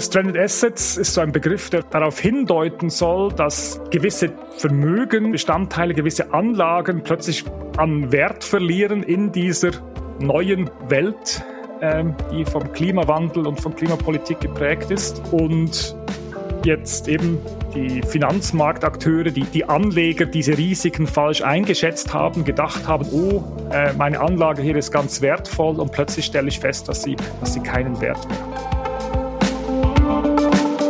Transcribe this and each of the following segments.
Stranded Assets ist so ein Begriff, der darauf hindeuten soll, dass gewisse Vermögen, Bestandteile, gewisse Anlagen plötzlich an Wert verlieren in dieser neuen Welt, ähm, die vom Klimawandel und von Klimapolitik geprägt ist. Und jetzt eben die Finanzmarktakteure, die, die Anleger diese Risiken falsch eingeschätzt haben, gedacht haben, oh, äh, meine Anlage hier ist ganz wertvoll und plötzlich stelle ich fest, dass sie, dass sie keinen Wert mehr hat.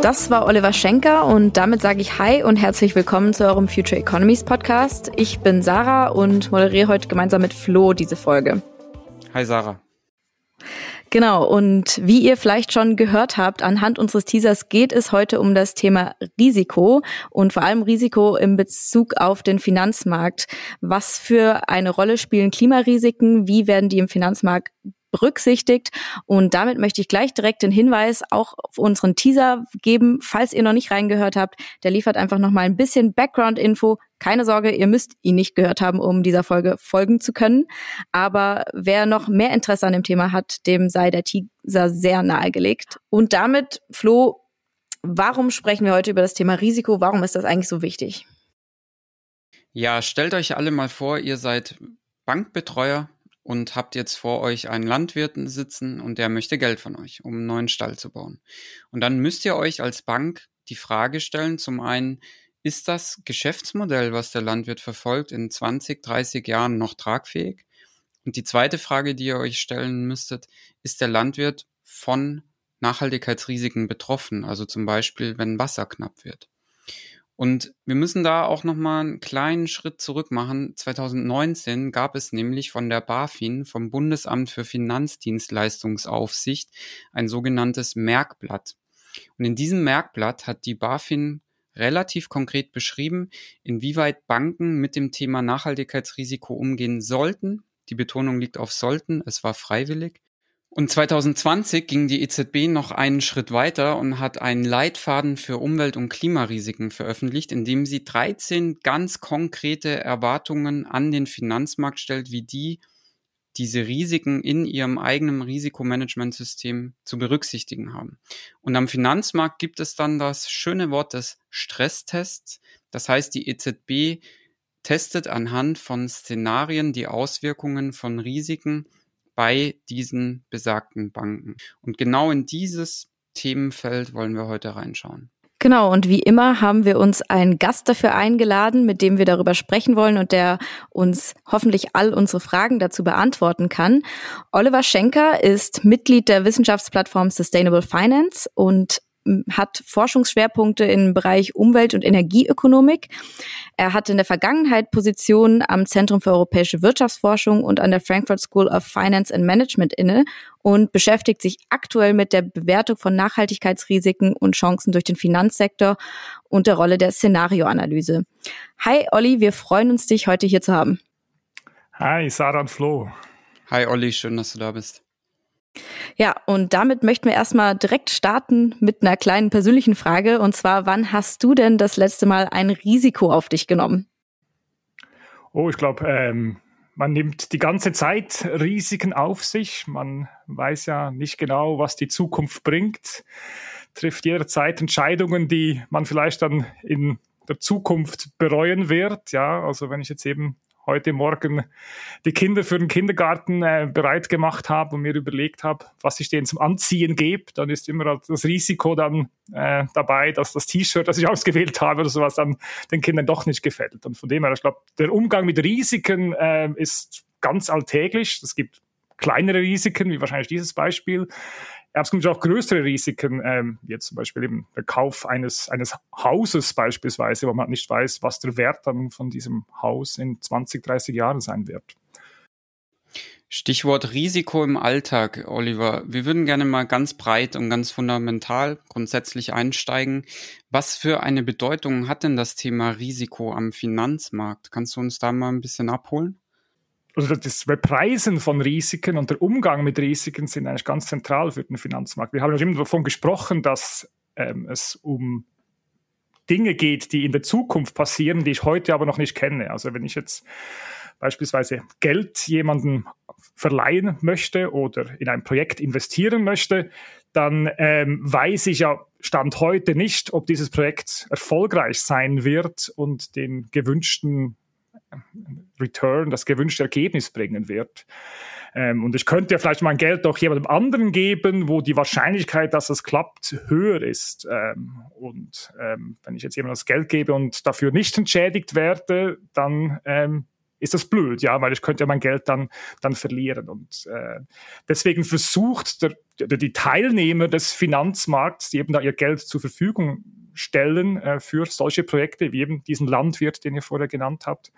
Das war Oliver Schenker und damit sage ich Hi und herzlich willkommen zu eurem Future Economies Podcast. Ich bin Sarah und moderiere heute gemeinsam mit Flo diese Folge. Hi Sarah. Genau, und wie ihr vielleicht schon gehört habt, anhand unseres Teasers geht es heute um das Thema Risiko und vor allem Risiko in Bezug auf den Finanzmarkt. Was für eine Rolle spielen Klimarisiken? Wie werden die im Finanzmarkt berücksichtigt. Und damit möchte ich gleich direkt den Hinweis auch auf unseren Teaser geben, falls ihr noch nicht reingehört habt. Der liefert einfach noch mal ein bisschen Background-Info. Keine Sorge, ihr müsst ihn nicht gehört haben, um dieser Folge folgen zu können. Aber wer noch mehr Interesse an dem Thema hat, dem sei der Teaser sehr nahegelegt. Und damit, Flo, warum sprechen wir heute über das Thema Risiko? Warum ist das eigentlich so wichtig? Ja, stellt euch alle mal vor, ihr seid Bankbetreuer und habt jetzt vor euch einen Landwirten sitzen und der möchte Geld von euch, um einen neuen Stall zu bauen. Und dann müsst ihr euch als Bank die Frage stellen, zum einen, ist das Geschäftsmodell, was der Landwirt verfolgt, in 20, 30 Jahren noch tragfähig? Und die zweite Frage, die ihr euch stellen müsstet, ist der Landwirt von Nachhaltigkeitsrisiken betroffen? Also zum Beispiel, wenn Wasser knapp wird. Und wir müssen da auch nochmal einen kleinen Schritt zurück machen. 2019 gab es nämlich von der BaFin, vom Bundesamt für Finanzdienstleistungsaufsicht, ein sogenanntes Merkblatt. Und in diesem Merkblatt hat die BaFin relativ konkret beschrieben, inwieweit Banken mit dem Thema Nachhaltigkeitsrisiko umgehen sollten. Die Betonung liegt auf sollten, es war freiwillig. Und 2020 ging die EZB noch einen Schritt weiter und hat einen Leitfaden für Umwelt- und Klimarisiken veröffentlicht, in dem sie 13 ganz konkrete Erwartungen an den Finanzmarkt stellt, wie die diese Risiken in ihrem eigenen Risikomanagementsystem zu berücksichtigen haben. Und am Finanzmarkt gibt es dann das schöne Wort des Stresstests. Das heißt, die EZB testet anhand von Szenarien die Auswirkungen von Risiken bei diesen besagten Banken. Und genau in dieses Themenfeld wollen wir heute reinschauen. Genau, und wie immer haben wir uns einen Gast dafür eingeladen, mit dem wir darüber sprechen wollen und der uns hoffentlich all unsere Fragen dazu beantworten kann. Oliver Schenker ist Mitglied der Wissenschaftsplattform Sustainable Finance und hat Forschungsschwerpunkte im Bereich Umwelt- und Energieökonomik. Er hat in der Vergangenheit Positionen am Zentrum für europäische Wirtschaftsforschung und an der Frankfurt School of Finance and Management inne und beschäftigt sich aktuell mit der Bewertung von Nachhaltigkeitsrisiken und Chancen durch den Finanzsektor und der Rolle der Szenarioanalyse. Hi Olli, wir freuen uns, dich heute hier zu haben. Hi, Sarah und Flo. Hi Olli, schön, dass du da bist. Ja, und damit möchten wir erstmal direkt starten mit einer kleinen persönlichen Frage. Und zwar, wann hast du denn das letzte Mal ein Risiko auf dich genommen? Oh, ich glaube, ähm, man nimmt die ganze Zeit Risiken auf sich. Man weiß ja nicht genau, was die Zukunft bringt, trifft jederzeit Entscheidungen, die man vielleicht dann in der Zukunft bereuen wird. Ja, also wenn ich jetzt eben heute Morgen die Kinder für den Kindergarten äh, bereit gemacht habe und mir überlegt habe, was ich denen zum Anziehen gebe, dann ist immer das Risiko dann äh, dabei, dass das T-Shirt, das ich ausgewählt habe oder sowas, dann den Kindern doch nicht gefällt. Und von dem her, ich glaube, der Umgang mit Risiken äh, ist ganz alltäglich. Es gibt kleinere Risiken, wie wahrscheinlich dieses Beispiel. Gibt auch größere Risiken, ähm, jetzt zum Beispiel eben der Kauf eines, eines Hauses beispielsweise, wo man nicht weiß, was der Wert dann von diesem Haus in 20, 30 Jahren sein wird. Stichwort Risiko im Alltag, Oliver. Wir würden gerne mal ganz breit und ganz fundamental grundsätzlich einsteigen. Was für eine Bedeutung hat denn das Thema Risiko am Finanzmarkt? Kannst du uns da mal ein bisschen abholen? Also das Bepreisen von Risiken und der Umgang mit Risiken sind eigentlich ganz zentral für den Finanzmarkt. Wir haben ja immer davon gesprochen, dass ähm, es um Dinge geht, die in der Zukunft passieren, die ich heute aber noch nicht kenne. Also wenn ich jetzt beispielsweise Geld jemandem verleihen möchte oder in ein Projekt investieren möchte, dann ähm, weiß ich ja Stand heute nicht, ob dieses Projekt erfolgreich sein wird und den gewünschten Return, das gewünschte Ergebnis bringen wird. Ähm, und ich könnte ja vielleicht mein Geld auch jemandem anderen geben, wo die Wahrscheinlichkeit, dass es klappt, höher ist. Ähm, und ähm, wenn ich jetzt jemandem das Geld gebe und dafür nicht entschädigt werde, dann ähm, ist das blöd, ja, weil ich könnte ja mein Geld dann, dann verlieren. Und äh, deswegen versucht der, der, die Teilnehmer des Finanzmarkts, die eben da ihr Geld zur Verfügung stellen äh, für solche Projekte, wie eben diesen Landwirt, den ihr vorher genannt habt,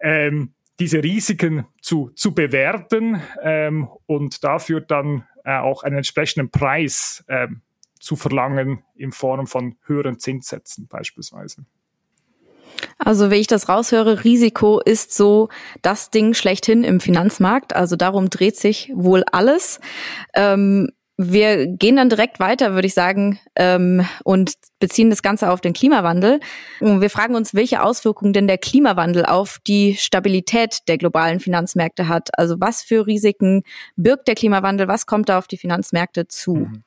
ähm, diese Risiken zu, zu bewerten ähm, und dafür dann äh, auch einen entsprechenden Preis ähm, zu verlangen in Form von höheren Zinssätzen beispielsweise. Also wie ich das raushöre, Risiko ist so das Ding schlechthin im Finanzmarkt. Also darum dreht sich wohl alles. Ähm, wir gehen dann direkt weiter, würde ich sagen, ähm, und beziehen das Ganze auf den Klimawandel. Wir fragen uns, welche Auswirkungen denn der Klimawandel auf die Stabilität der globalen Finanzmärkte hat. Also was für Risiken birgt der Klimawandel? Was kommt da auf die Finanzmärkte zu? Mhm.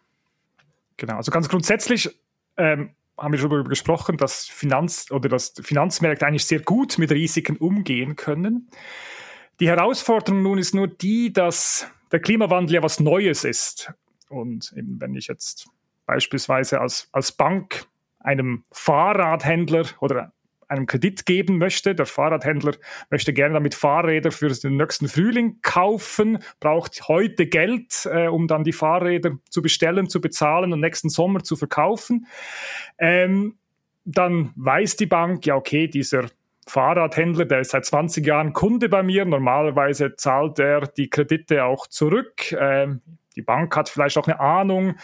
Genau, also ganz grundsätzlich ähm, haben wir schon darüber gesprochen, dass Finanz oder dass Finanzmärkte eigentlich sehr gut mit Risiken umgehen können. Die Herausforderung nun ist nur die, dass der Klimawandel ja was Neues ist. Und eben, wenn ich jetzt beispielsweise als, als Bank einem Fahrradhändler oder einem Kredit geben möchte. Der Fahrradhändler möchte gerne damit Fahrräder für den nächsten Frühling kaufen, braucht heute Geld, äh, um dann die Fahrräder zu bestellen, zu bezahlen und nächsten Sommer zu verkaufen. Ähm, dann weiß die Bank, ja, okay, dieser Fahrradhändler, der ist seit 20 Jahren Kunde bei mir. Normalerweise zahlt er die Kredite auch zurück. Ähm, die Bank hat vielleicht auch eine Ahnung,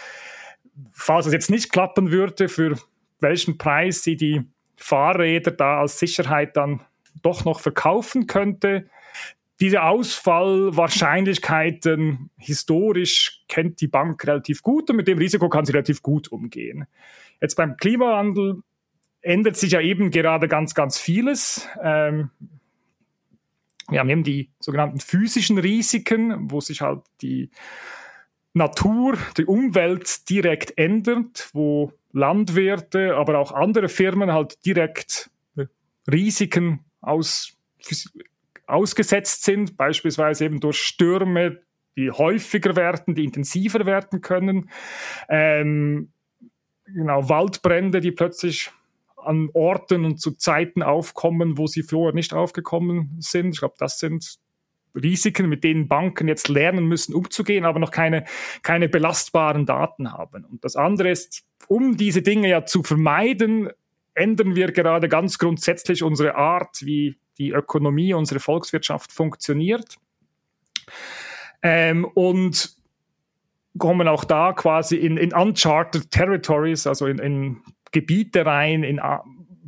falls es jetzt nicht klappen würde, für welchen Preis sie die Fahrräder da als Sicherheit dann doch noch verkaufen könnte. Diese Ausfallwahrscheinlichkeiten historisch kennt die Bank relativ gut und mit dem Risiko kann sie relativ gut umgehen. Jetzt beim Klimawandel ändert sich ja eben gerade ganz, ganz vieles. Ähm, wir haben eben die sogenannten physischen Risiken, wo sich halt die Natur, die Umwelt direkt ändert, wo Landwirte, aber auch andere Firmen halt direkt Risiken aus, ausgesetzt sind, beispielsweise eben durch Stürme, die häufiger werden, die intensiver werden können, ähm, genau Waldbrände, die plötzlich an Orten und zu Zeiten aufkommen, wo sie vorher nicht aufgekommen sind. Ich glaube, das sind Risiken, mit denen Banken jetzt lernen müssen, umzugehen, aber noch keine, keine belastbaren Daten haben. Und das andere ist, um diese Dinge ja zu vermeiden, ändern wir gerade ganz grundsätzlich unsere Art, wie die Ökonomie, unsere Volkswirtschaft funktioniert. Ähm, und kommen auch da quasi in, in uncharted territories, also in, in Gebiete rein, in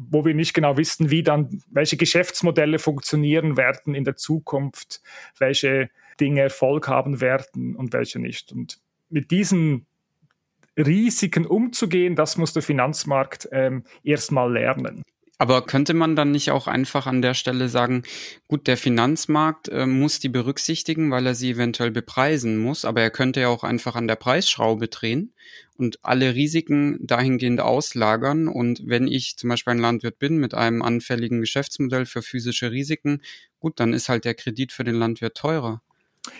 wo wir nicht genau wissen, wie dann, welche Geschäftsmodelle funktionieren werden in der Zukunft, welche Dinge Erfolg haben werden und welche nicht. Und mit diesen Risiken umzugehen, das muss der Finanzmarkt ähm, erstmal lernen. Aber könnte man dann nicht auch einfach an der Stelle sagen, gut, der Finanzmarkt äh, muss die berücksichtigen, weil er sie eventuell bepreisen muss, aber er könnte ja auch einfach an der Preisschraube drehen und alle Risiken dahingehend auslagern. Und wenn ich zum Beispiel ein Landwirt bin mit einem anfälligen Geschäftsmodell für physische Risiken, gut, dann ist halt der Kredit für den Landwirt teurer.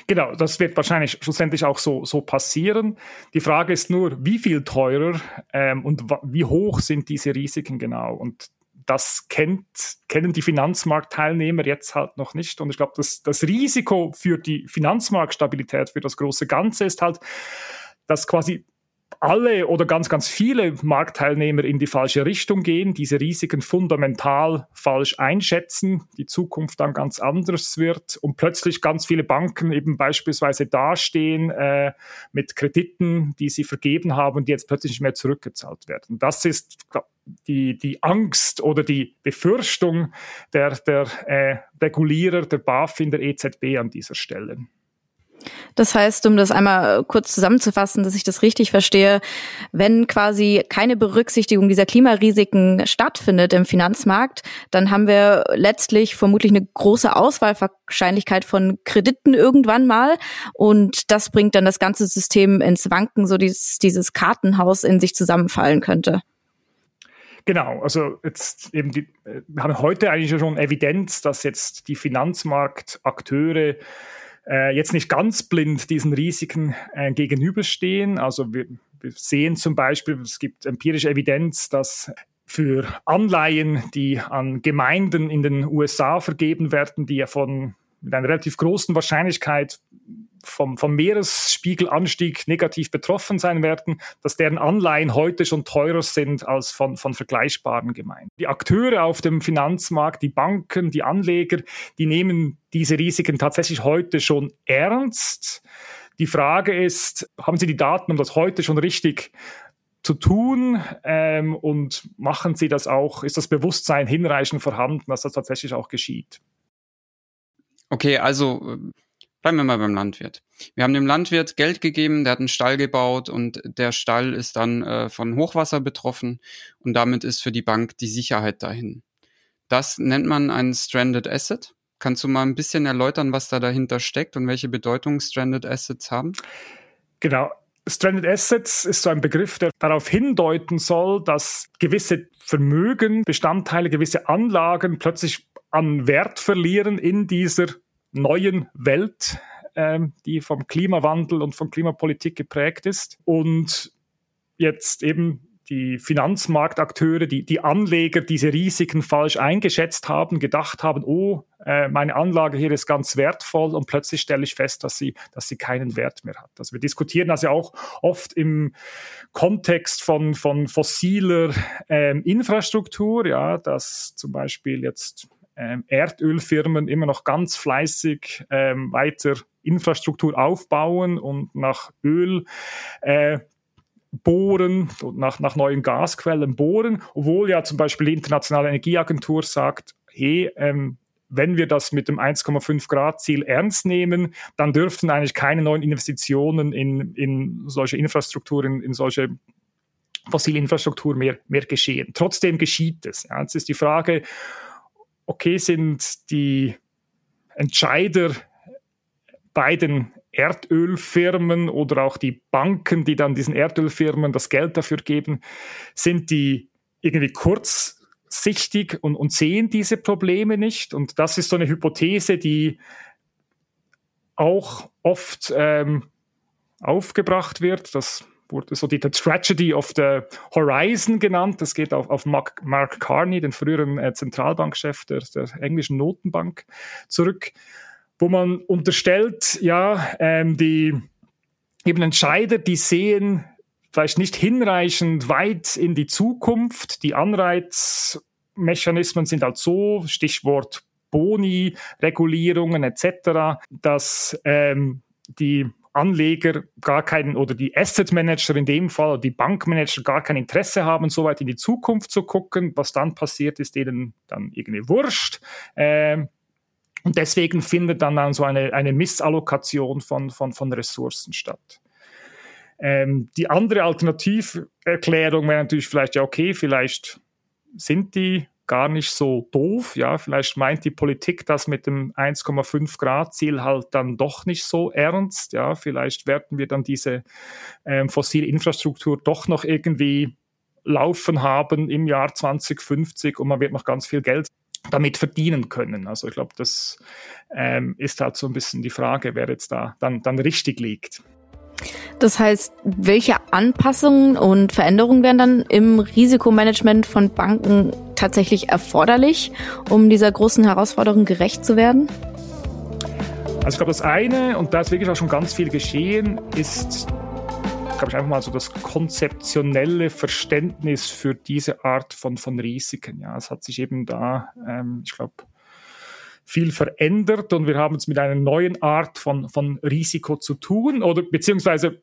Genau, das wird wahrscheinlich schlussendlich auch so, so passieren. Die Frage ist nur, wie viel teurer ähm, und wie hoch sind diese Risiken genau? Und das kennt, kennen die Finanzmarktteilnehmer jetzt halt noch nicht. Und ich glaube, das, das Risiko für die Finanzmarktstabilität, für das große Ganze ist halt, dass quasi alle oder ganz, ganz viele Marktteilnehmer in die falsche Richtung gehen, diese Risiken fundamental falsch einschätzen, die Zukunft dann ganz anders wird und plötzlich ganz viele Banken eben beispielsweise dastehen äh, mit Krediten, die sie vergeben haben, die jetzt plötzlich nicht mehr zurückgezahlt werden. Das ist die, die Angst oder die Befürchtung der, der äh, Regulierer, der BaFin, der EZB an dieser Stelle. Das heißt, um das einmal kurz zusammenzufassen, dass ich das richtig verstehe, wenn quasi keine Berücksichtigung dieser Klimarisiken stattfindet im Finanzmarkt, dann haben wir letztlich vermutlich eine große Auswahlwahrscheinlichkeit von Krediten irgendwann mal und das bringt dann das ganze System ins Wanken, so dieses, dieses Kartenhaus in sich zusammenfallen könnte. Genau, also jetzt eben die, wir haben heute eigentlich schon Evidenz, dass jetzt die Finanzmarktakteure äh, jetzt nicht ganz blind diesen Risiken äh, gegenüberstehen. Also wir, wir sehen zum Beispiel, es gibt empirische Evidenz, dass für Anleihen, die an Gemeinden in den USA vergeben werden, die ja von mit einer relativ großen Wahrscheinlichkeit vom, vom Meeresspiegelanstieg negativ betroffen sein werden, dass deren Anleihen heute schon teurer sind als von, von vergleichbaren Gemeinden. Die Akteure auf dem Finanzmarkt, die Banken, die Anleger, die nehmen diese Risiken tatsächlich heute schon ernst. Die Frage ist, haben sie die Daten, um das heute schon richtig zu tun ähm, und machen sie das auch, ist das Bewusstsein hinreichend vorhanden, dass das tatsächlich auch geschieht? Okay, also Bleiben wir mal beim Landwirt. Wir haben dem Landwirt Geld gegeben, der hat einen Stall gebaut und der Stall ist dann äh, von Hochwasser betroffen und damit ist für die Bank die Sicherheit dahin. Das nennt man ein Stranded Asset. Kannst du mal ein bisschen erläutern, was da dahinter steckt und welche Bedeutung Stranded Assets haben? Genau. Stranded Assets ist so ein Begriff, der darauf hindeuten soll, dass gewisse Vermögen, Bestandteile, gewisse Anlagen plötzlich an Wert verlieren in dieser neuen Welt, ähm, die vom Klimawandel und von Klimapolitik geprägt ist. Und jetzt eben die Finanzmarktakteure, die, die Anleger diese Risiken falsch eingeschätzt haben, gedacht haben, oh, äh, meine Anlage hier ist ganz wertvoll und plötzlich stelle ich fest, dass sie, dass sie keinen Wert mehr hat. Also wir diskutieren das ja auch oft im Kontext von, von fossiler ähm, Infrastruktur, ja, dass zum Beispiel jetzt ähm, Erdölfirmen immer noch ganz fleißig ähm, weiter Infrastruktur aufbauen und nach Öl äh, bohren und nach, nach neuen Gasquellen bohren, obwohl ja zum Beispiel die Internationale Energieagentur sagt, hey, ähm, wenn wir das mit dem 1,5 Grad Ziel ernst nehmen, dann dürften eigentlich keine neuen Investitionen in, in solche Infrastruktur, in, in solche fossile Infrastruktur mehr, mehr geschehen. Trotzdem geschieht es. Ja. Jetzt ist die Frage, okay, sind die Entscheider bei den Erdölfirmen oder auch die Banken, die dann diesen Erdölfirmen das Geld dafür geben, sind die irgendwie kurzsichtig und, und sehen diese Probleme nicht. Und das ist so eine Hypothese, die auch oft ähm, aufgebracht wird, dass wurde so die The Tragedy of the Horizon genannt. Das geht auf, auf Mark, Mark Carney, den früheren äh, Zentralbankchef der, der englischen Notenbank, zurück, wo man unterstellt, ja, ähm, die eben Entscheider, die sehen vielleicht nicht hinreichend weit in die Zukunft. Die Anreizmechanismen sind halt so, Stichwort Boni, Regulierungen etc., dass ähm, die Anleger gar keinen oder die Asset Manager in dem Fall, die Bankmanager gar kein Interesse haben, so weit in die Zukunft zu gucken. Was dann passiert, ist denen dann irgendwie wurscht. Ähm, und deswegen findet dann, dann so eine, eine Missallokation von, von, von Ressourcen statt. Ähm, die andere Alternativerklärung wäre natürlich vielleicht, ja, okay, vielleicht sind die gar nicht so doof. Ja, vielleicht meint die Politik das mit dem 1,5 Grad Ziel halt dann doch nicht so ernst. Ja, vielleicht werden wir dann diese ähm, fossile Infrastruktur doch noch irgendwie laufen haben im Jahr 2050 und man wird noch ganz viel Geld damit verdienen können. Also ich glaube, das ähm, ist halt so ein bisschen die Frage, wer jetzt da dann, dann richtig liegt. Das heißt, welche Anpassungen und Veränderungen wären dann im Risikomanagement von Banken tatsächlich erforderlich, um dieser großen Herausforderung gerecht zu werden? Also ich glaube, das eine, und da ist wirklich auch schon ganz viel geschehen, ist, glaube ich, einfach mal so das konzeptionelle Verständnis für diese Art von, von Risiken. Ja, es hat sich eben da, ähm, ich glaube, viel verändert und wir haben es mit einer neuen Art von, von Risiko zu tun oder beziehungsweise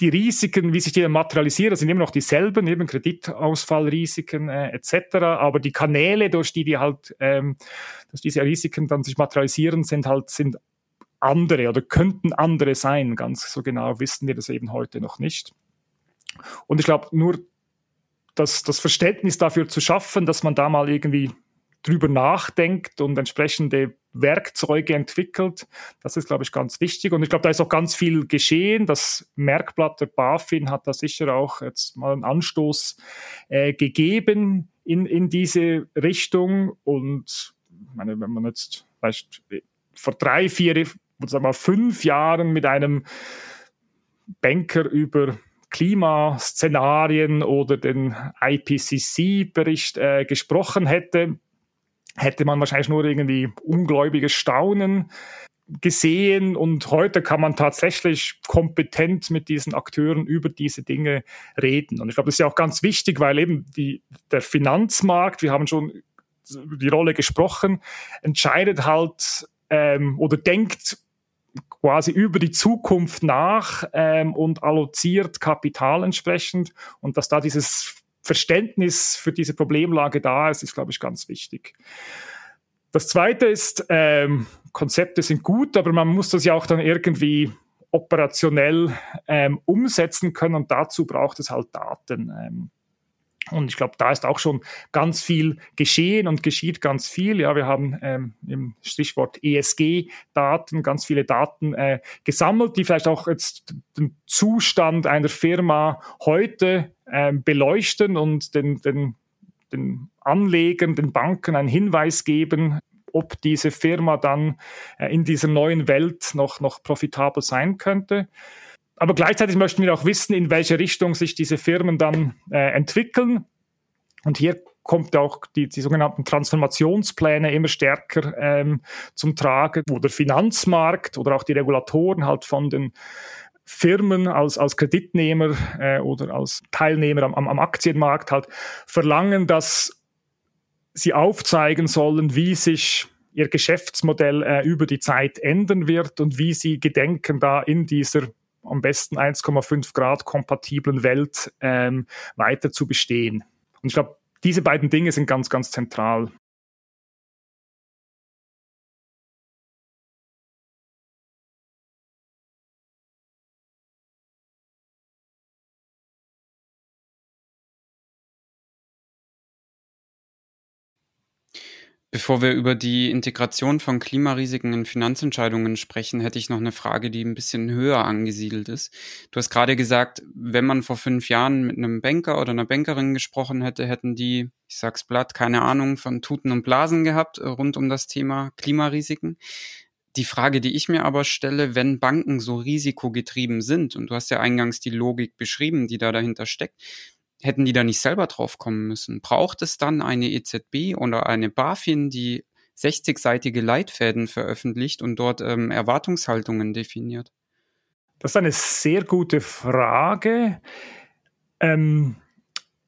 die Risiken, wie sich die materialisieren, sind immer noch dieselben, eben Kreditausfallrisiken äh, etc. Aber die Kanäle, durch die die halt, ähm, dass diese Risiken dann sich materialisieren, sind halt sind andere oder könnten andere sein. Ganz so genau wissen wir das eben heute noch nicht. Und ich glaube, nur das, das Verständnis dafür zu schaffen, dass man da mal irgendwie drüber nachdenkt und entsprechende Werkzeuge entwickelt. Das ist, glaube ich, ganz wichtig. Und ich glaube, da ist auch ganz viel geschehen. Das Merkblatt der BaFin hat da sicher auch jetzt mal einen Anstoß äh, gegeben in, in diese Richtung. Und meine, wenn man jetzt weißt, vor drei, vier, sagen wir fünf Jahren mit einem Banker über Klimaszenarien oder den IPCC-Bericht äh, gesprochen hätte, hätte man wahrscheinlich nur irgendwie ungläubiges Staunen gesehen und heute kann man tatsächlich kompetent mit diesen Akteuren über diese Dinge reden. Und ich glaube, das ist ja auch ganz wichtig, weil eben die, der Finanzmarkt, wir haben schon die Rolle gesprochen, entscheidet halt ähm, oder denkt quasi über die Zukunft nach ähm, und alloziert Kapital entsprechend und dass da dieses Verständnis für diese Problemlage da ist, ist, glaube ich, ganz wichtig. Das Zweite ist, ähm, Konzepte sind gut, aber man muss das ja auch dann irgendwie operationell ähm, umsetzen können und dazu braucht es halt Daten. Ähm, und ich glaube, da ist auch schon ganz viel geschehen und geschieht ganz viel. Ja, wir haben ähm, im Stichwort ESG-Daten ganz viele Daten äh, gesammelt, die vielleicht auch jetzt den Zustand einer Firma heute ähm, beleuchten und den, den, den Anlegern, den Banken einen Hinweis geben, ob diese Firma dann äh, in dieser neuen Welt noch, noch profitabel sein könnte aber gleichzeitig möchten wir auch wissen, in welche Richtung sich diese Firmen dann äh, entwickeln. Und hier kommt auch die, die sogenannten Transformationspläne immer stärker ähm, zum Tragen, wo der Finanzmarkt oder auch die Regulatoren halt von den Firmen als, als Kreditnehmer äh, oder als Teilnehmer am, am Aktienmarkt halt verlangen, dass sie aufzeigen sollen, wie sich ihr Geschäftsmodell äh, über die Zeit ändern wird und wie sie gedenken, da in dieser am besten 1,5 Grad kompatiblen Welt ähm, weiter zu bestehen. Und ich glaube, diese beiden Dinge sind ganz, ganz zentral. Bevor wir über die Integration von Klimarisiken in Finanzentscheidungen sprechen, hätte ich noch eine Frage, die ein bisschen höher angesiedelt ist. Du hast gerade gesagt, wenn man vor fünf Jahren mit einem Banker oder einer Bankerin gesprochen hätte, hätten die, ich sag's platt, keine Ahnung von Tuten und Blasen gehabt äh, rund um das Thema Klimarisiken. Die Frage, die ich mir aber stelle, wenn Banken so risikogetrieben sind, und du hast ja eingangs die Logik beschrieben, die da dahinter steckt, hätten die da nicht selber drauf kommen müssen? Braucht es dann eine EZB oder eine BaFin, die 60-seitige Leitfäden veröffentlicht und dort ähm, Erwartungshaltungen definiert? Das ist eine sehr gute Frage. Ähm,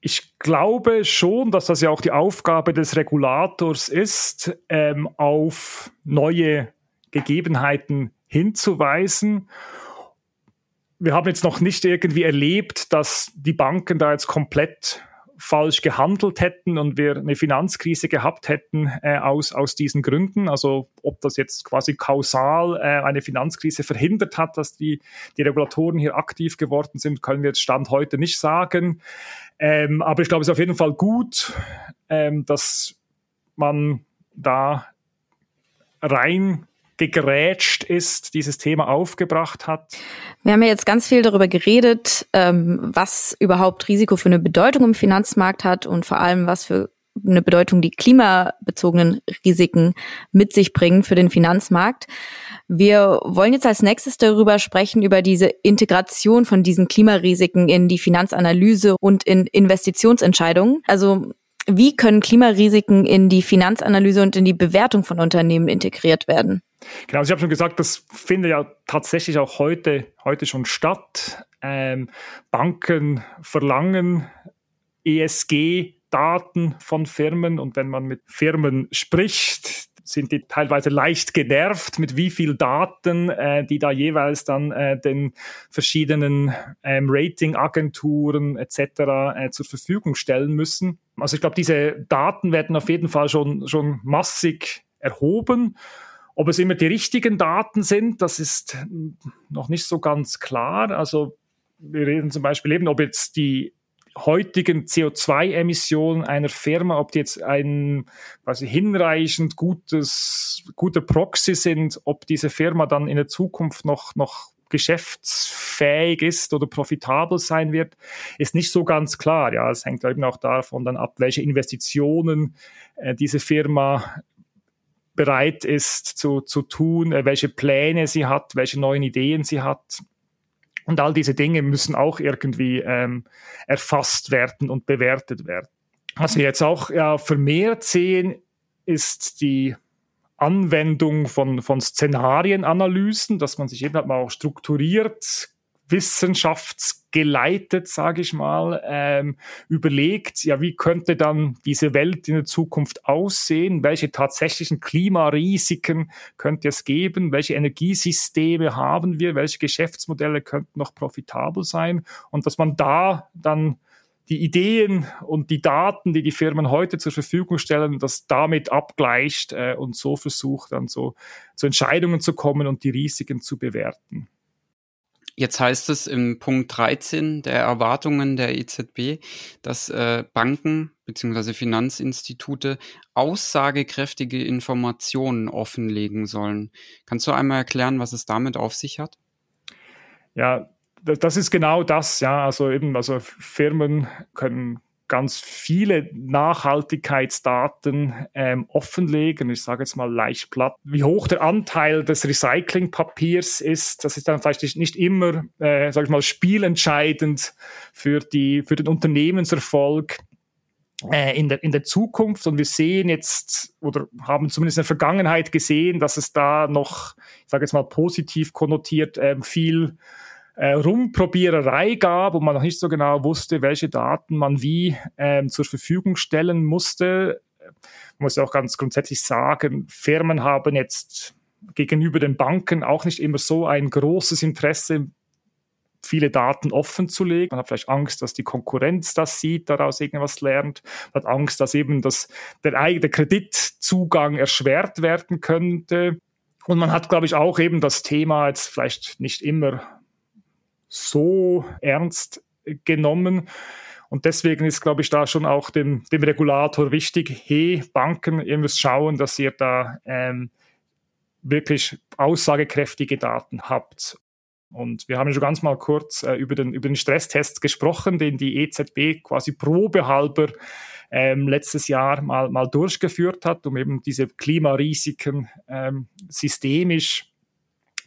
ich glaube schon, dass das ja auch die Aufgabe des Regulators ist, ähm, auf neue Gegebenheiten hinzuweisen wir haben jetzt noch nicht irgendwie erlebt, dass die Banken da jetzt komplett falsch gehandelt hätten und wir eine Finanzkrise gehabt hätten äh, aus, aus diesen Gründen. Also ob das jetzt quasi kausal äh, eine Finanzkrise verhindert hat, dass die, die Regulatoren hier aktiv geworden sind, können wir jetzt Stand heute nicht sagen. Ähm, aber ich glaube, es ist auf jeden Fall gut, ähm, dass man da rein gegrätscht ist, dieses Thema aufgebracht hat? Wir haben ja jetzt ganz viel darüber geredet, ähm, was überhaupt Risiko für eine Bedeutung im Finanzmarkt hat und vor allem, was für eine Bedeutung die klimabezogenen Risiken mit sich bringen für den Finanzmarkt. Wir wollen jetzt als nächstes darüber sprechen, über diese Integration von diesen Klimarisiken in die Finanzanalyse und in Investitionsentscheidungen. Also wie können Klimarisiken in die Finanzanalyse und in die Bewertung von Unternehmen integriert werden? Genau, also ich habe schon gesagt, das findet ja tatsächlich auch heute, heute schon statt. Ähm, Banken verlangen ESG-Daten von Firmen und wenn man mit Firmen spricht, sind die teilweise leicht genervt, mit wie viel Daten äh, die da jeweils dann äh, den verschiedenen ähm, Ratingagenturen etc. Äh, zur Verfügung stellen müssen. Also ich glaube, diese Daten werden auf jeden Fall schon, schon massig erhoben Ob es immer die richtigen Daten sind, das ist noch nicht so ganz klar. Also wir reden zum Beispiel eben, ob jetzt die heutigen CO2-Emissionen einer Firma, ob die jetzt ein quasi hinreichend gutes, gute Proxy sind, ob diese Firma dann in der Zukunft noch, noch geschäftsfähig ist oder profitabel sein wird, ist nicht so ganz klar. Ja, es hängt eben auch davon dann ab, welche Investitionen äh, diese Firma bereit ist zu, zu tun, äh, welche Pläne sie hat, welche neuen Ideen sie hat. Und all diese Dinge müssen auch irgendwie ähm, erfasst werden und bewertet werden. Was wir jetzt auch ja, vermehrt sehen, ist die Anwendung von, von Szenarienanalysen, dass man sich eben halt mal auch strukturiert wissenschaftsgeleitet, sage ich mal, ähm, überlegt, ja, wie könnte dann diese Welt in der Zukunft aussehen? Welche tatsächlichen Klimarisiken könnte es geben? Welche Energiesysteme haben wir? Welche Geschäftsmodelle könnten noch profitabel sein? Und dass man da dann die Ideen und die Daten, die die Firmen heute zur Verfügung stellen, das damit abgleicht äh, und so versucht, dann so zu Entscheidungen zu kommen und die Risiken zu bewerten. Jetzt heißt es im Punkt 13 der Erwartungen der EZB, dass äh, Banken bzw. Finanzinstitute aussagekräftige Informationen offenlegen sollen. Kannst du einmal erklären, was es damit auf sich hat? Ja, das ist genau das, ja. Also eben, also Firmen können ganz viele Nachhaltigkeitsdaten ähm, offenlegen. Ich sage jetzt mal leicht platt. Wie hoch der Anteil des Recyclingpapiers ist, das ist dann vielleicht nicht immer, äh, sage ich mal, spielentscheidend für, die, für den Unternehmenserfolg äh, in, der, in der Zukunft. Und wir sehen jetzt oder haben zumindest in der Vergangenheit gesehen, dass es da noch, ich sage jetzt mal positiv konnotiert, äh, viel äh, Rumprobiererei gab und man noch nicht so genau wusste, welche Daten man wie ähm, zur Verfügung stellen musste. Man muss ja auch ganz grundsätzlich sagen, Firmen haben jetzt gegenüber den Banken auch nicht immer so ein großes Interesse, viele Daten offen zu legen. Man hat vielleicht Angst, dass die Konkurrenz das sieht, daraus irgendwas lernt. Man hat Angst, dass eben das, der eigene Kreditzugang erschwert werden könnte. Und man hat, glaube ich, auch eben das Thema jetzt vielleicht nicht immer so ernst genommen. Und deswegen ist, glaube ich, da schon auch dem, dem Regulator wichtig, hey, Banken, ihr müsst schauen, dass ihr da ähm, wirklich aussagekräftige Daten habt. Und wir haben schon ganz mal kurz äh, über, den, über den Stresstest gesprochen, den die EZB quasi probehalber ähm, letztes Jahr mal, mal durchgeführt hat, um eben diese Klimarisiken ähm, systemisch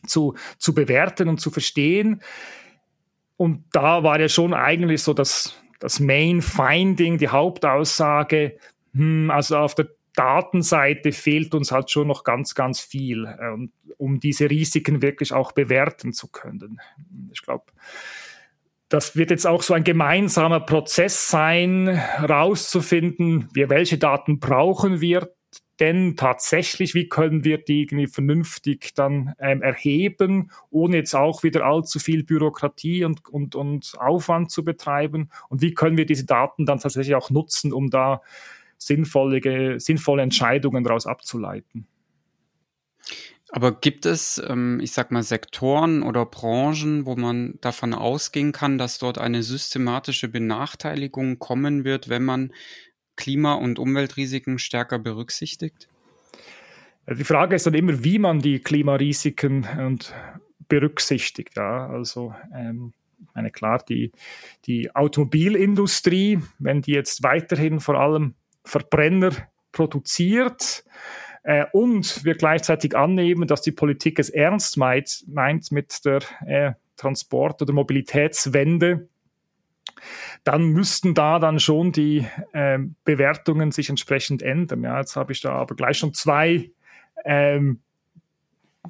zu, zu bewerten und zu verstehen. Und da war ja schon eigentlich so das, das Main Finding, die Hauptaussage, hm, also auf der Datenseite fehlt uns halt schon noch ganz, ganz viel, äh, um diese Risiken wirklich auch bewerten zu können. Ich glaube, das wird jetzt auch so ein gemeinsamer Prozess sein, rauszufinden, welche Daten brauchen wir denn tatsächlich, wie können wir die irgendwie vernünftig dann ähm, erheben, ohne jetzt auch wieder allzu viel Bürokratie und, und, und Aufwand zu betreiben? Und wie können wir diese Daten dann tatsächlich auch nutzen, um da sinnvolle, sinnvolle Entscheidungen daraus abzuleiten? Aber gibt es, ähm, ich sag mal, Sektoren oder Branchen, wo man davon ausgehen kann, dass dort eine systematische Benachteiligung kommen wird, wenn man Klima- und Umweltrisiken stärker berücksichtigt? Die Frage ist dann immer, wie man die Klimarisiken und berücksichtigt. Ja, also ähm, meine klar, die, die Automobilindustrie, wenn die jetzt weiterhin vor allem Verbrenner produziert äh, und wir gleichzeitig annehmen, dass die Politik es ernst meint, meint mit der äh, Transport- oder Mobilitätswende, dann müssten da dann schon die äh, Bewertungen sich entsprechend ändern. Ja, jetzt habe ich da aber gleich schon zwei ähm,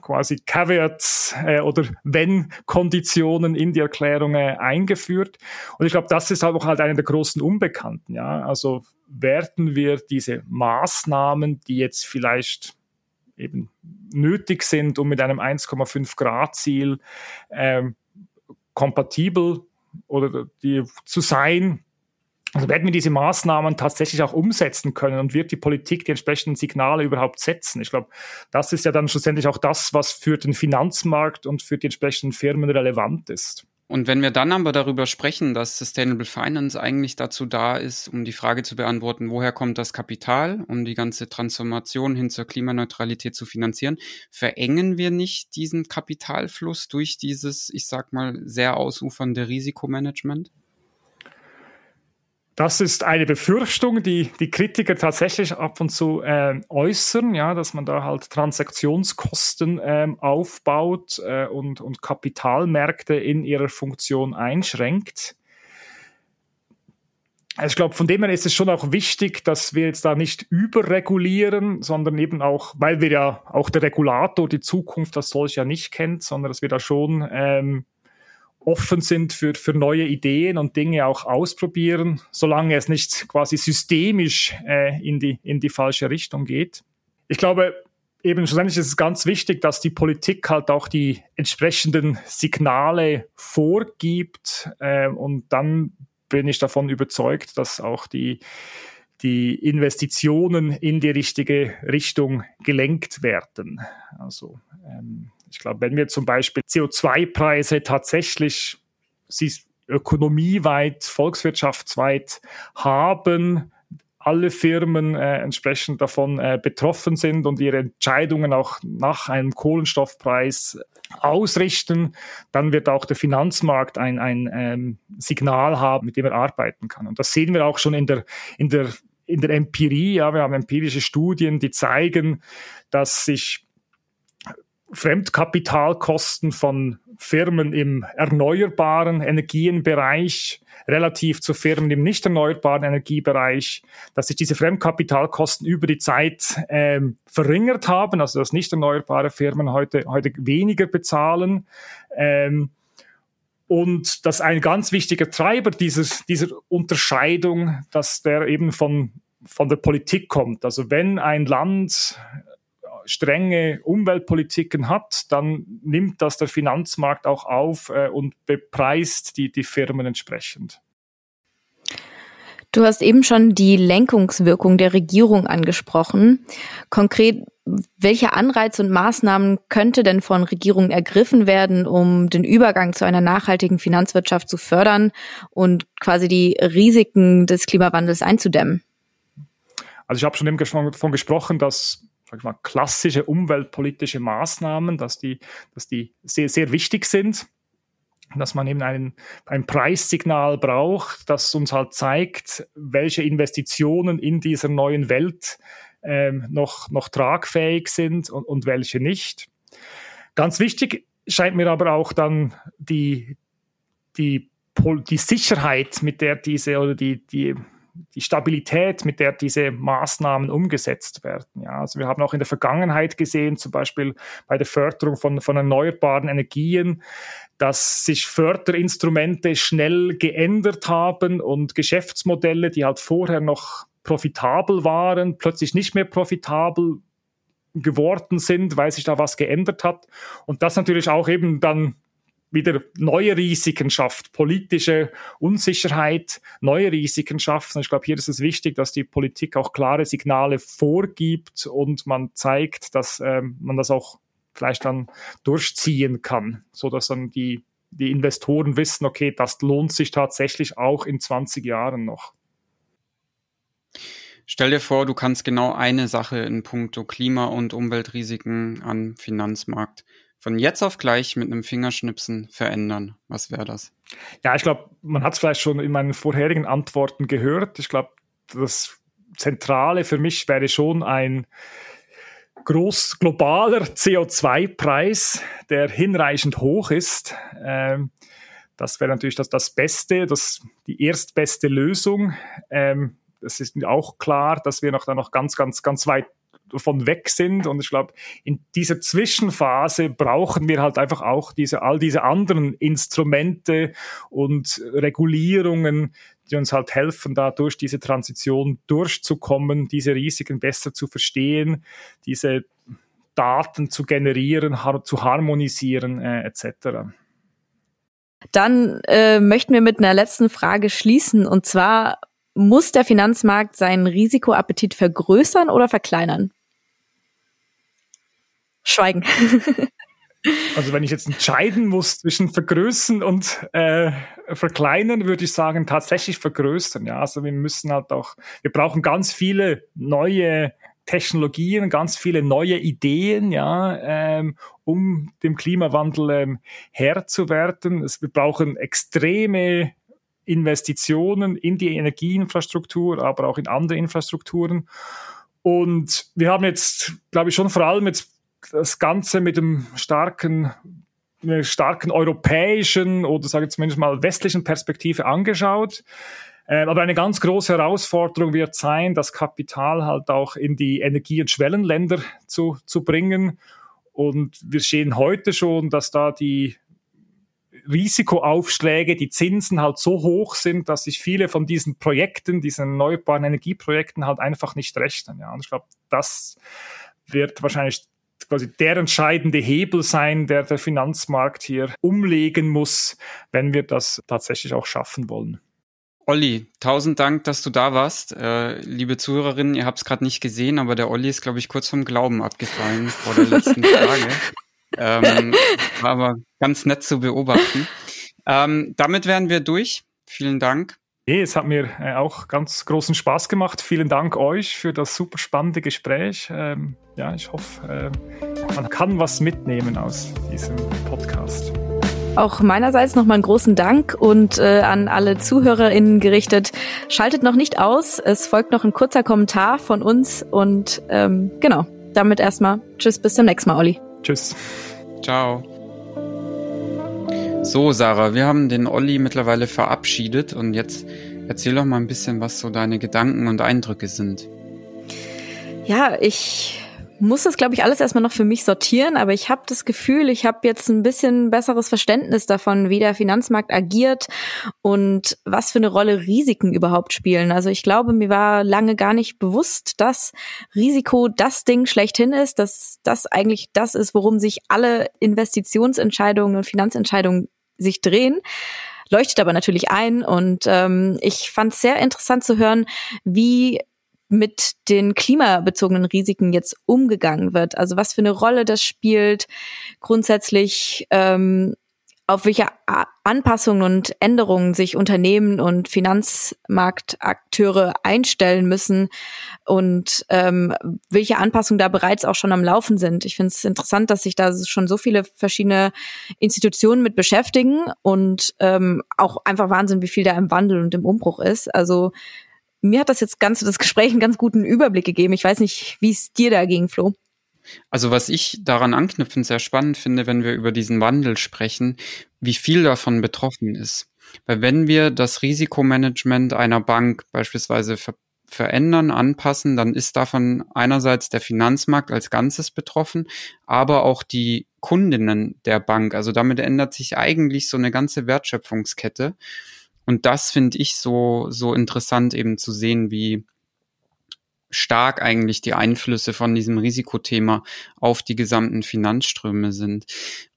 quasi Caveats äh, oder Wenn-Konditionen in die Erklärung äh, eingeführt. Und ich glaube, das ist auch halt eine der großen Unbekannten. Ja, also werden wir diese Maßnahmen, die jetzt vielleicht eben nötig sind, um mit einem 1,5 Grad Ziel ähm, kompatibel oder die zu sein, Also werden wir diese Maßnahmen tatsächlich auch umsetzen können und wird die Politik die entsprechenden Signale überhaupt setzen? Ich glaube, das ist ja dann schlussendlich auch das, was für den Finanzmarkt und für die entsprechenden Firmen relevant ist. Und wenn wir dann aber darüber sprechen, dass Sustainable Finance eigentlich dazu da ist, um die Frage zu beantworten, woher kommt das Kapital, um die ganze Transformation hin zur Klimaneutralität zu finanzieren, verengen wir nicht diesen Kapitalfluss durch dieses, ich sag mal, sehr ausufernde Risikomanagement? Das ist eine Befürchtung, die die Kritiker tatsächlich ab und zu äh, äußern, ja, dass man da halt Transaktionskosten äh, aufbaut äh, und, und Kapitalmärkte in ihrer Funktion einschränkt. Also ich glaube, von dem her ist es schon auch wichtig, dass wir jetzt da nicht überregulieren, sondern eben auch, weil wir ja auch der Regulator die Zukunft als solch ja nicht kennt, sondern dass wir da schon ähm, offen sind für, für neue Ideen und Dinge auch ausprobieren, solange es nicht quasi systemisch äh, in, die, in die falsche Richtung geht. Ich glaube, eben schlussendlich ist es ganz wichtig, dass die Politik halt auch die entsprechenden Signale vorgibt äh, und dann bin ich davon überzeugt, dass auch die, die Investitionen in die richtige Richtung gelenkt werden. Also ähm, ich glaube, wenn wir zum Beispiel CO2-Preise tatsächlich sie ökonomieweit, volkswirtschaftsweit haben, alle Firmen äh, entsprechend davon äh, betroffen sind und ihre Entscheidungen auch nach einem Kohlenstoffpreis ausrichten, dann wird auch der Finanzmarkt ein, ein ähm, Signal haben, mit dem er arbeiten kann. Und das sehen wir auch schon in der, in der, in der Empirie. Ja, wir haben empirische Studien, die zeigen, dass sich Fremdkapitalkosten von Firmen im erneuerbaren Energienbereich relativ zu Firmen im nicht erneuerbaren Energiebereich, dass sich diese Fremdkapitalkosten über die Zeit ähm, verringert haben, also dass nicht erneuerbare Firmen heute, heute weniger bezahlen. Ähm, und dass ein ganz wichtiger Treiber dieses, dieser Unterscheidung, dass der eben von, von der Politik kommt. Also wenn ein Land strenge Umweltpolitiken hat, dann nimmt das der Finanzmarkt auch auf äh, und bepreist die, die Firmen entsprechend. Du hast eben schon die Lenkungswirkung der Regierung angesprochen. Konkret, welche Anreize und Maßnahmen könnte denn von Regierungen ergriffen werden, um den Übergang zu einer nachhaltigen Finanzwirtschaft zu fördern und quasi die Risiken des Klimawandels einzudämmen? Also ich habe schon eben davon gesprochen, dass sag mal, klassische umweltpolitische Maßnahmen, dass die, dass die sehr, sehr wichtig sind dass man eben einen, ein Preissignal braucht, das uns halt zeigt, welche Investitionen in dieser neuen Welt ähm, noch, noch tragfähig sind und, und welche nicht. Ganz wichtig scheint mir aber auch dann die, die, die Sicherheit, mit der diese oder die, die die Stabilität, mit der diese Maßnahmen umgesetzt werden. Ja, also wir haben auch in der Vergangenheit gesehen, zum Beispiel bei der Förderung von, von erneuerbaren Energien, dass sich Förderinstrumente schnell geändert haben und Geschäftsmodelle, die halt vorher noch profitabel waren, plötzlich nicht mehr profitabel geworden sind, weil sich da was geändert hat. Und das natürlich auch eben dann wieder neue Risiken schafft, politische Unsicherheit, neue Risiken schafft. Und ich glaube, hier ist es wichtig, dass die Politik auch klare Signale vorgibt und man zeigt, dass ähm, man das auch vielleicht dann durchziehen kann, so dann die, die Investoren wissen, okay, das lohnt sich tatsächlich auch in 20 Jahren noch. Stell dir vor, du kannst genau eine Sache in puncto Klima- und Umweltrisiken am Finanzmarkt von jetzt auf gleich mit einem Fingerschnipsen verändern? Was wäre das? Ja, ich glaube, man hat es vielleicht schon in meinen vorherigen Antworten gehört. Ich glaube, das Zentrale für mich wäre schon ein groß globaler CO2-Preis, der hinreichend hoch ist. Ähm, das wäre natürlich das, das Beste, das, die erstbeste Lösung. Ähm, es ist auch klar, dass wir noch da noch ganz, ganz, ganz weit davon weg sind. Und ich glaube, in dieser Zwischenphase brauchen wir halt einfach auch diese, all diese anderen Instrumente und Regulierungen, die uns halt helfen, da durch diese Transition durchzukommen, diese Risiken besser zu verstehen, diese Daten zu generieren, zu harmonisieren äh, etc. Dann äh, möchten wir mit einer letzten Frage schließen und zwar muss der Finanzmarkt seinen Risikoappetit vergrößern oder verkleinern? Schweigen. Also wenn ich jetzt entscheiden muss zwischen vergrößern und äh, verkleinern, würde ich sagen, tatsächlich vergrößern. Ja, also wir müssen halt auch, wir brauchen ganz viele neue Technologien, ganz viele neue Ideen, ja, ähm, um dem Klimawandel ähm, Herr zu werden. Es, wir brauchen extreme Investitionen in die Energieinfrastruktur, aber auch in andere Infrastrukturen. Und wir haben jetzt, glaube ich, schon vor allem jetzt das Ganze mit dem starken einer starken europäischen oder sage ich zumindest mal westlichen Perspektive angeschaut. Ähm, aber eine ganz große Herausforderung wird sein, das Kapital halt auch in die Energie- und Schwellenländer zu, zu bringen. Und wir sehen heute schon, dass da die Risikoaufschläge, die Zinsen halt so hoch sind, dass sich viele von diesen Projekten, diesen erneuerbaren Energieprojekten halt einfach nicht rechnen. Ja, und ich glaube, das wird wahrscheinlich quasi der entscheidende Hebel sein, der der Finanzmarkt hier umlegen muss, wenn wir das tatsächlich auch schaffen wollen. Olli, tausend Dank, dass du da warst. Äh, liebe Zuhörerinnen, ihr habt es gerade nicht gesehen, aber der Olli ist, glaube ich, kurz vom Glauben abgefallen vor der letzten Frage. ähm, war aber ganz nett zu beobachten. Ähm, damit wären wir durch. Vielen Dank. Nee, es hat mir äh, auch ganz großen Spaß gemacht. Vielen Dank euch für das super spannende Gespräch. Ähm, ja, ich hoffe, äh, man kann was mitnehmen aus diesem Podcast. Auch meinerseits nochmal einen großen Dank und äh, an alle ZuhörerInnen gerichtet. Schaltet noch nicht aus. Es folgt noch ein kurzer Kommentar von uns und ähm, genau, damit erstmal Tschüss, bis zum nächsten Mal, Olli. Tschüss. Ciao. So, Sarah, wir haben den Olli mittlerweile verabschiedet und jetzt erzähl doch mal ein bisschen, was so deine Gedanken und Eindrücke sind. Ja, ich muss das, glaube ich, alles erstmal noch für mich sortieren, aber ich habe das Gefühl, ich habe jetzt ein bisschen besseres Verständnis davon, wie der Finanzmarkt agiert und was für eine Rolle Risiken überhaupt spielen. Also ich glaube, mir war lange gar nicht bewusst, dass Risiko das Ding schlechthin ist, dass das eigentlich das ist, worum sich alle Investitionsentscheidungen und Finanzentscheidungen sich drehen leuchtet aber natürlich ein und ähm, ich fand es sehr interessant zu hören, wie mit den klimabezogenen Risiken jetzt umgegangen wird. Also was für eine Rolle das spielt, grundsätzlich ähm, auf welche Anpassungen und Änderungen sich Unternehmen und Finanzmarktakteure einstellen müssen und ähm, welche Anpassungen da bereits auch schon am Laufen sind. Ich finde es interessant, dass sich da schon so viele verschiedene Institutionen mit beschäftigen und ähm, auch einfach Wahnsinn, wie viel da im Wandel und im Umbruch ist. Also mir hat das jetzt ganz, das Gespräch einen ganz guten Überblick gegeben. Ich weiß nicht, wie es dir da ging, Flo. Also was ich daran anknüpfend sehr spannend finde, wenn wir über diesen Wandel sprechen, wie viel davon betroffen ist. Weil wenn wir das Risikomanagement einer Bank beispielsweise ver verändern, anpassen, dann ist davon einerseits der Finanzmarkt als Ganzes betroffen, aber auch die Kundinnen der Bank. Also damit ändert sich eigentlich so eine ganze Wertschöpfungskette. Und das finde ich so, so interessant eben zu sehen, wie stark eigentlich die Einflüsse von diesem Risikothema auf die gesamten Finanzströme sind.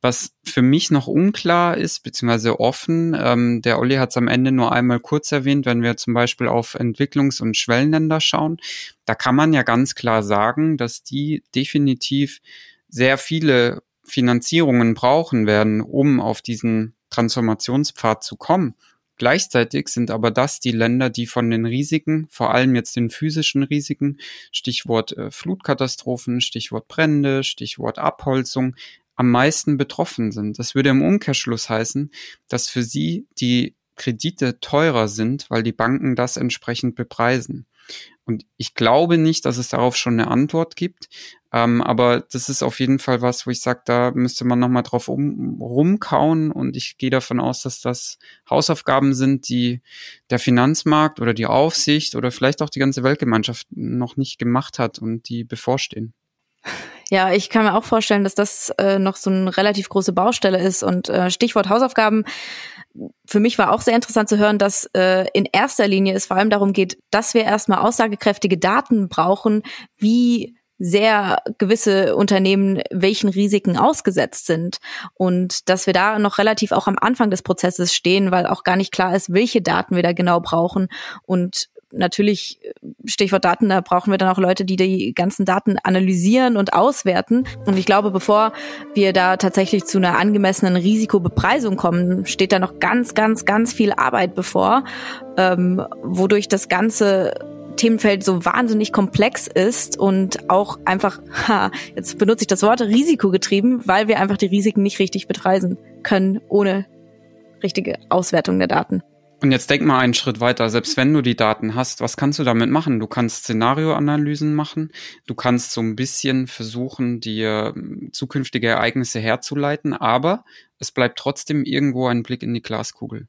Was für mich noch unklar ist, beziehungsweise offen, ähm, der Olli hat es am Ende nur einmal kurz erwähnt, wenn wir zum Beispiel auf Entwicklungs- und Schwellenländer schauen, da kann man ja ganz klar sagen, dass die definitiv sehr viele Finanzierungen brauchen werden, um auf diesen Transformationspfad zu kommen. Gleichzeitig sind aber das die Länder, die von den Risiken, vor allem jetzt den physischen Risiken, Stichwort äh, Flutkatastrophen, Stichwort Brände, Stichwort Abholzung, am meisten betroffen sind. Das würde im Umkehrschluss heißen, dass für sie die Kredite teurer sind, weil die Banken das entsprechend bepreisen. Und ich glaube nicht, dass es darauf schon eine Antwort gibt. Ähm, aber das ist auf jeden Fall was, wo ich sage, da müsste man nochmal drauf um, rumkauen. Und ich gehe davon aus, dass das Hausaufgaben sind, die der Finanzmarkt oder die Aufsicht oder vielleicht auch die ganze Weltgemeinschaft noch nicht gemacht hat und die bevorstehen. Ja, ich kann mir auch vorstellen, dass das äh, noch so eine relativ große Baustelle ist. Und äh, Stichwort Hausaufgaben, für mich war auch sehr interessant zu hören, dass äh, in erster Linie es vor allem darum geht, dass wir erstmal aussagekräftige Daten brauchen, wie sehr gewisse Unternehmen welchen Risiken ausgesetzt sind. Und dass wir da noch relativ auch am Anfang des Prozesses stehen, weil auch gar nicht klar ist, welche Daten wir da genau brauchen. Und natürlich, Stichwort Daten, da brauchen wir dann auch Leute, die die ganzen Daten analysieren und auswerten. Und ich glaube, bevor wir da tatsächlich zu einer angemessenen Risikobepreisung kommen, steht da noch ganz, ganz, ganz viel Arbeit bevor, ähm, wodurch das Ganze Themenfeld so wahnsinnig komplex ist und auch einfach, ha, jetzt benutze ich das Wort risikogetrieben, weil wir einfach die Risiken nicht richtig bepreisen können ohne richtige Auswertung der Daten. Und jetzt denk mal einen Schritt weiter. Selbst wenn du die Daten hast, was kannst du damit machen? Du kannst Szenarioanalysen machen. Du kannst so ein bisschen versuchen, dir ähm, zukünftige Ereignisse herzuleiten, aber es bleibt trotzdem irgendwo ein Blick in die Glaskugel.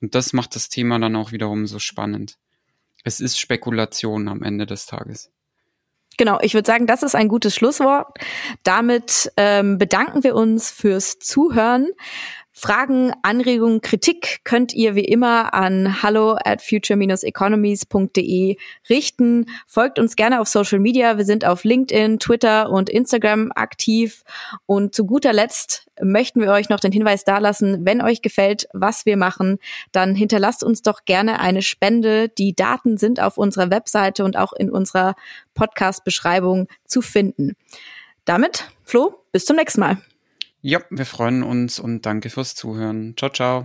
Und das macht das Thema dann auch wiederum so spannend. Es ist Spekulation am Ende des Tages. Genau, ich würde sagen, das ist ein gutes Schlusswort. Damit ähm, bedanken wir uns fürs Zuhören. Fragen, Anregungen, Kritik könnt ihr wie immer an hallo at future-economies.de richten. Folgt uns gerne auf Social Media. Wir sind auf LinkedIn, Twitter und Instagram aktiv. Und zu guter Letzt möchten wir euch noch den Hinweis dalassen, wenn euch gefällt, was wir machen, dann hinterlasst uns doch gerne eine Spende. Die Daten sind auf unserer Webseite und auch in unserer Podcast-Beschreibung zu finden. Damit, Flo, bis zum nächsten Mal. Ja, wir freuen uns und danke fürs Zuhören. Ciao, ciao.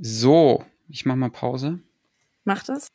So, ich mache mal Pause. Mach das.